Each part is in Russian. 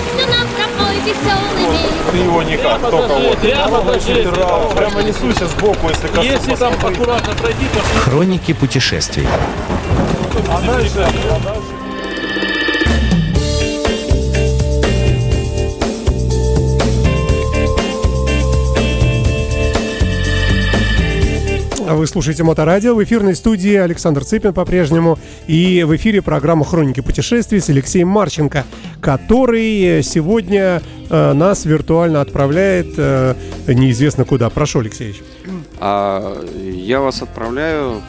песню нам пропой веселый век. Ты его никак, только вот. Прямо Прямо несуйся сбоку, если коснусь. Если там аккуратно пройти, то Хроники путешествий. А дальше, а дальше Вы слушаете Моторадио. В эфирной студии Александр Цыпин по-прежнему. И в эфире программа «Хроники путешествий» с Алексеем Марченко, который сегодня э, нас виртуально отправляет э, неизвестно куда. Прошу, Алексеевич. А я вас отправляю.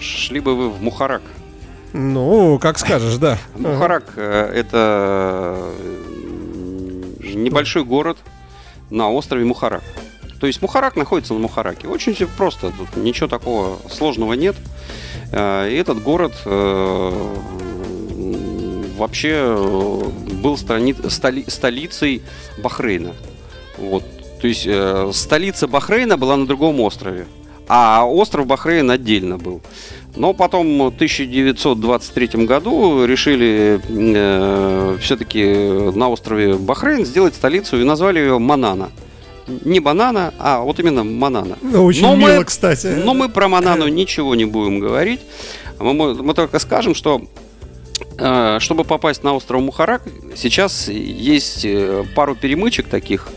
Шли бы вы в Мухарак. Ну, как скажешь, да. Мухарак э, это э, небольшой город на острове Мухарак. То есть Мухарак находится на Мухараке. Очень все просто, тут ничего такого сложного нет. Э, И этот город э, вообще э, был страни- столи- столицей Бахрейна. Вот. То есть э, столица Бахрейна была на другом острове, а остров Бахрейн отдельно был. Но потом в 1923 году решили все-таки на острове Бахрейн сделать столицу и назвали ее Манана. Не банана, а вот именно Манана. Ну, Очень Но мы- мило, кстати. Но мы про Манану ничего не будем говорить. Мы, мы- мы только скажем, что э, чтобы попасть на остров Мухарак, сейчас есть э, пару перемычек таких.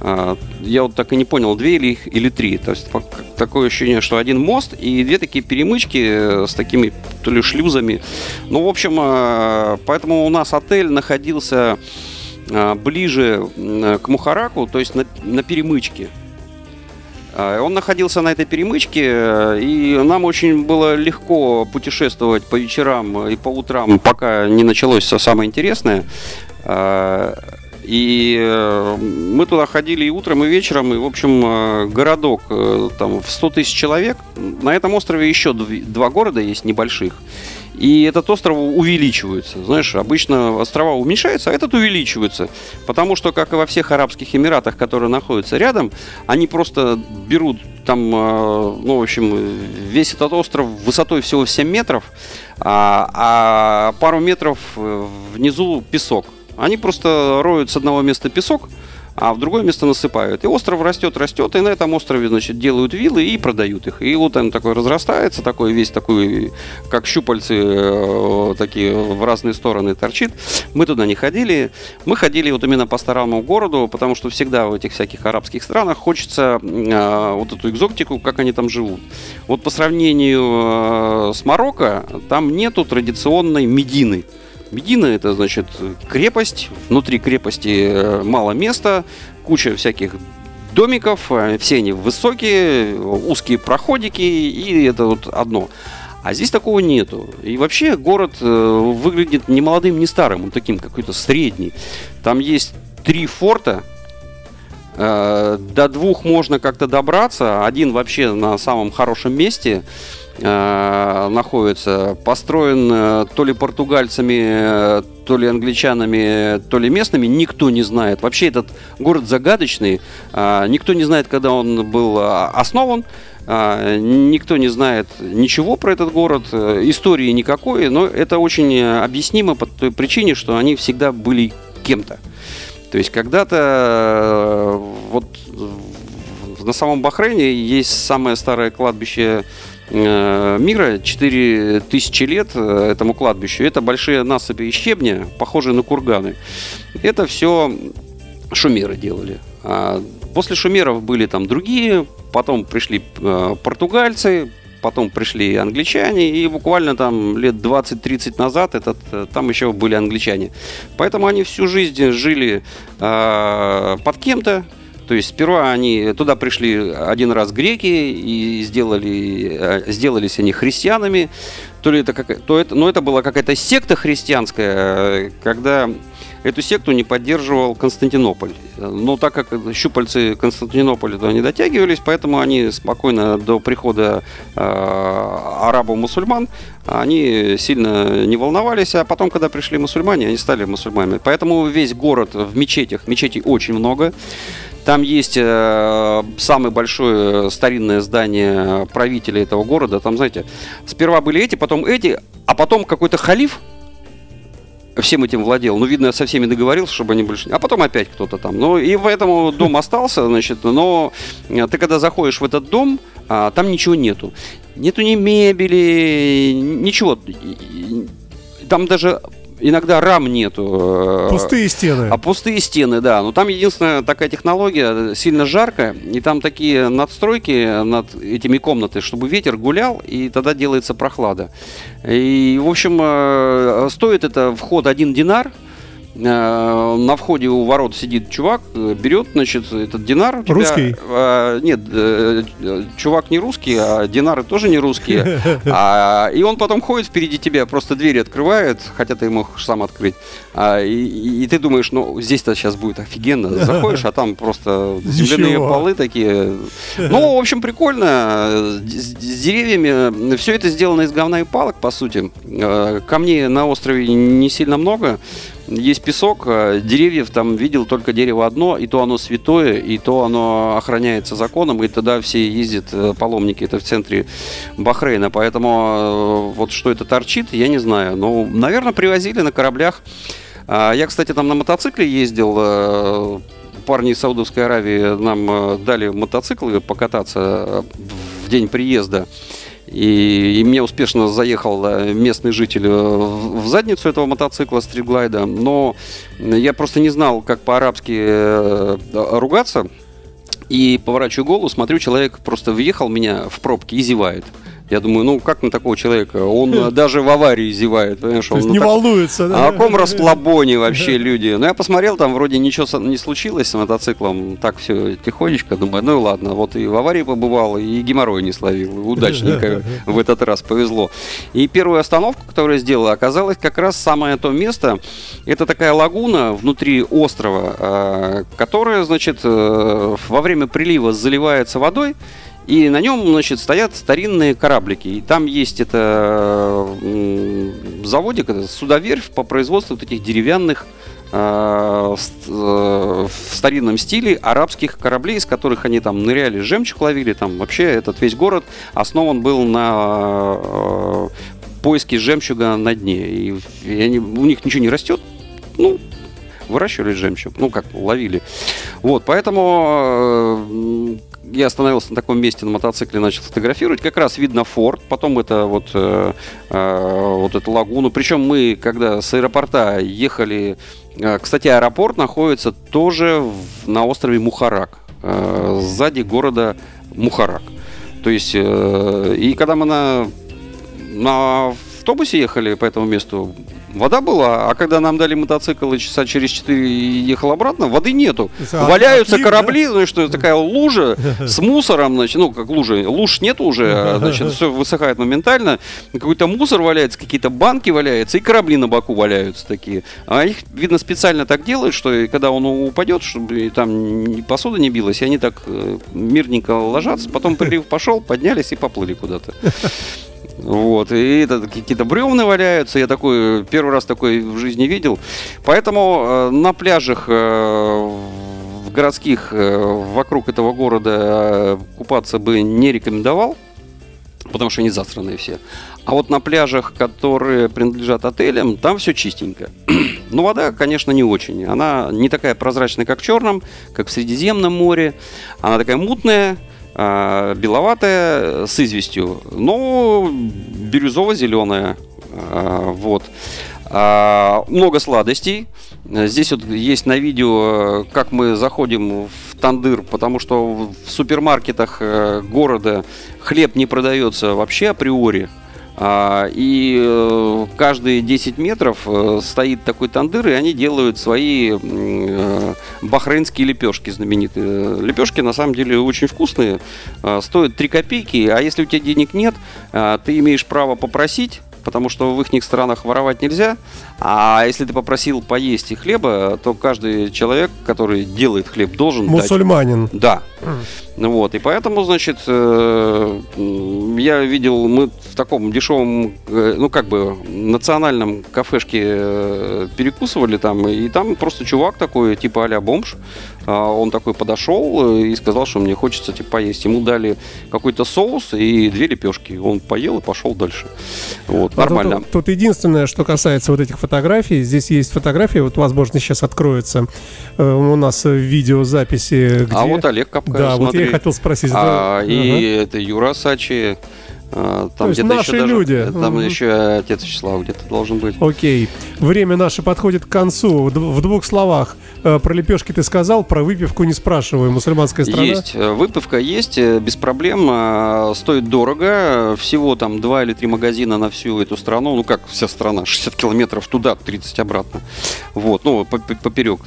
Э, Я вот так и не понял, две или или три. То есть такое ощущение, что один мост и две такие перемычки э, с такими то ли шлюзами. Ну, в общем, э, поэтому у нас отель находился ближе к Мухараку, то есть на, на перемычке. А, Он находился на этой перемычке, э, и нам очень было легко путешествовать по вечерам и по утрам, пока не началось самое интересное. А, И э, мы туда ходили и утром, и вечером, и, в общем, э, городок э, там в 100 тысяч человек. На этом острове еще дв- два города есть небольших. И этот остров увеличивается. Знаешь, обычно острова уменьшаются, а этот увеличивается. Потому что, как и во всех Арабских Эмиратах, которые находятся рядом, они просто берут там, э, ну, в общем, весь этот остров высотой всего 7 метров, а, а пару метров э, внизу песок. Они просто роют с одного места песок, а в другое место насыпают. И остров растет, растет, и на этом острове, значит, делают виллы и продают их. И вот он такой разрастается, такой весь такой, как щупальцы, э, такие в разные стороны торчит. Мы туда не ходили. Мы ходили вот именно по старому городу, потому что всегда в этих всяких арабских странах хочется э, вот эту экзотику, как они там живут. Вот по сравнению э, с Марокко, там нету традиционной Медины. Медина это значит крепость. Внутри крепости э, мало места, куча всяких домиков, э, все они высокие, узкие проходики, и это вот одно. А здесь такого нету. И вообще город э, выглядит не молодым, не старым, он таким какой-то средний. Там есть три форта, До двух можно как-то добраться. Один вообще на самом хорошем месте находится. Построен э, то ли португальцами, э, то ли англичанами, то ли местными. Никто не знает. Вообще этот город загадочный. Э, Никто не знает, когда он был э, основан. Никто не знает ничего про этот город, э, истории никакой, но это очень э, объяснимо по той причине, что они всегда были кем-то. То есть когда-то э, на самом Бахрейне есть самое старое кладбище э, мира, 4000 лет э, этому кладбищу. Это большие насыпи и щебня, похожие на курганы. Это все шумеры делали. А после шумеров были там другие, потом пришли э, португальцы, потом пришли англичане, и буквально там лет 20-30 назад этот, там еще были англичане. Поэтому они всю жизнь жили э, под кем-то. То есть сперва они туда пришли один раз греки и сделали, э, сделались они христианами. То ли это как, то это, но это была какая-то секта христианская, э, когда эту секту не поддерживал Константинополь. Но так как щупальцы Константинополя туда не дотягивались, поэтому они спокойно до прихода э, арабов-мусульман, они сильно не волновались, а потом, когда пришли мусульмане, они стали мусульманами. Поэтому весь город в мечетях, мечетей очень много. Там есть э, самое большое старинное здание правителя этого города. Там, знаете, сперва были эти, потом эти, а потом какой-то халиф всем этим владел. Ну, видно, со всеми договорился, чтобы они больше... А потом опять кто-то там. Ну, и поэтому дом остался, значит, но э, ты когда заходишь в этот дом, а, там ничего нету. Нету ни мебели, ничего. Там даже иногда рам нету. э, Пустые стены. а пустые стены, да. Но там единственная такая технология, сильно жарко, и там такие надстройки над этими комнатами, чтобы ветер гулял, и тогда делается прохлада. И, в общем, э, стоит это вход один динар. Э, На входе у ворот сидит чувак, э, берет, значит, этот динар. у тебя- Русский? э, нет, э, чувак не русский, а динары тоже не русские. А, и он потом ходит впереди тебя, просто двери открывает, хотя ты мог сам открыть. А, и, и- ты думаешь, ну, здесь-то сейчас будет офигенно. Заходишь, а там просто земляные Ничего. полы такие. Ну, в общем, прикольно. С, с деревьями. Все это сделано из говна и палок, по сути. Камней на острове не сильно много. Есть песок, э, деревьев там видел только дерево одно, и то оно святое, и то оно охраняется законом, и тогда все ездят э, паломники, это в центре Бахрейна, поэтому э, вот что это торчит, я не знаю. Ну, наверное, привозили на кораблях. А, Я, кстати, там на мотоцикле ездил, э, парни из Саудовской Аравии нам дали мотоциклы покататься в день приезда. И, и мне успешно заехал э, местный житель э, в задницу этого мотоцикла стриглайда. Но я просто не знал, как по-арабски э, ругаться. И поворачиваю голову, смотрю, человек просто въехал меня в пробки и зевает. Я думаю, ну как на такого человека? Он э, даже в аварии зевает, понимаешь? То он не так- волнуется, а да? о каком расслабоне вообще люди? Ну, я посмотрел, там вроде ничего не случилось с мотоциклом. Так все тихонечко. Думаю, ну и ладно. Вот и в аварии побывал, и геморрой не словил. Удачненько в этот раз повезло. И первую остановку, которую я сделал, оказалось как раз самое то место. Это такая лагуна внутри острова, э, которая, значит, э, во время прилива заливается водой. И на нем, значит, стоят старинные кораблики. И там есть это заводик, это судоверфь по производству вот этих деревянных э, э, в старинном стиле арабских кораблей, из которых они там ныряли, жемчуг ловили. Там вообще этот весь город основан был на э, поиске жемчуга на дне. И, и они- у них ничего не растет. Ну, выращивали жемчуг, ну как, ловили. Вот, поэтому я остановился на таком месте на мотоцикле, начал фотографировать. Как раз видно форт, потом это вот, э, э, вот эту лагуну. Причем мы, когда с аэропорта ехали... э, кстати, аэропорт находится тоже в- на острове Мухарак, э, сзади города Мухарак. То есть, э, и когда мы на, на автобусе ехали по этому месту, вода была, а когда нам дали мотоцикл и часа через 4 ехал обратно, воды нету. А, Валяются да? корабли, ну и что, такая лужа с мусором, значит, ну как лужа, луж нет уже, а, значит, все высыхает моментально, какой-то мусор валяется, какие-то банки валяются, и корабли на боку валяются такие. А их, видно, специально так делают, что и когда он упадет, чтобы там посуда не билась, и они так э, мирненько ложатся, потом прилив пошел, поднялись и поплыли куда-то. Вот, и это какие-то бревны валяются. Я такой первый раз такой в жизни видел. Поэтому э, на пляжах э, городских э, вокруг этого города э, купаться бы не рекомендовал, потому что они засранные все. А вот на пляжах, которые принадлежат отелям, там все чистенько. Но вода, конечно, не очень. Она не такая прозрачная, как в Черном, как в Средиземном море. Она такая мутная, а, беловатая, с известью, но бирюзово-зеленая. А, Вот. А, Много сладостей. Здесь вот есть на видео, э, как мы заходим в тандыр, потому что в супермаркетах э, города хлеб не продается вообще априори. А, И э, каждые 10 метров э, стоит такой тандыр, и они делают свои э, бахрейнские лепешки знаменитые. Лепешки на самом деле очень вкусные, э, стоят 3 копейки, а если у тебя денег нет, э, ты имеешь право попросить, потому что в их странах воровать нельзя. А если ты попросил поесть и хлеба, то каждый человек, который делает хлеб, должен дать Мусульманин. да. Ну Вот, и поэтому, значит, э, я видел, мы в таком дешевом, э, ну, как бы, национальном кафешке э, перекусывали там, и там просто чувак такой, типа а-ля бомж, а, он такой подошел э, и сказал, что мне хочется типа поесть. Ему дали какой-то соус и две лепешки. Он поел и пошел дальше. Вот, А нормально. Тут, тут единственное, что касается вот этих фотографий, здесь есть фотографии, вот, возможно, сейчас откроется э, у нас видеозаписи, где... А вот Олег Капкаев, Да, вот я смотри. хотел спросить. А, это- и это Юра Сачи. А, Там есть где-то наши еще даже- люди. Там Мгм. еще отец Вячеслав где-то должен быть. Окей. Время наше подходит к концу. В двух словах. Э, Про лепешки ты сказал, про выпивку не спрашиваю. Мусульманская страна. Есть. э, Выпивка есть, э, без проблем. Стоит дорого. Всего там два или три магазина на всю эту страну. Ну, как вся страна. 60 километров туда, 30 обратно. Вот. Ну, по- по- поперек.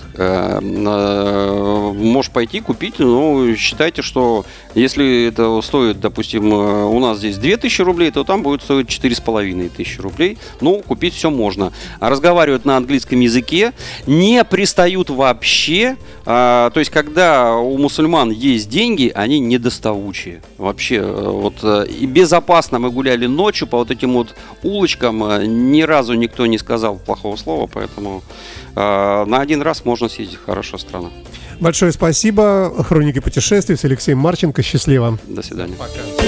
Можешь пойти купить, но считайте, что если это стоит, допустим, у нас здесь 2000 рублей, то там будет стоить 4,5 тысячи рублей. Ну, купить все можно. А Разговаривают на английском языке, не пристают вообще. А, то есть, когда у мусульман есть деньги, они недоставучие. Вообще, э, вот э, и безопасно мы гуляли ночью по вот этим вот улочкам. э, Ни разу никто не сказал плохого слова, поэтому э, на один раз можно съездить. Хорошая страна. Большое спасибо. Хроники путешествий с Алексеем Марченко. Счастливо. До свидания. Пока.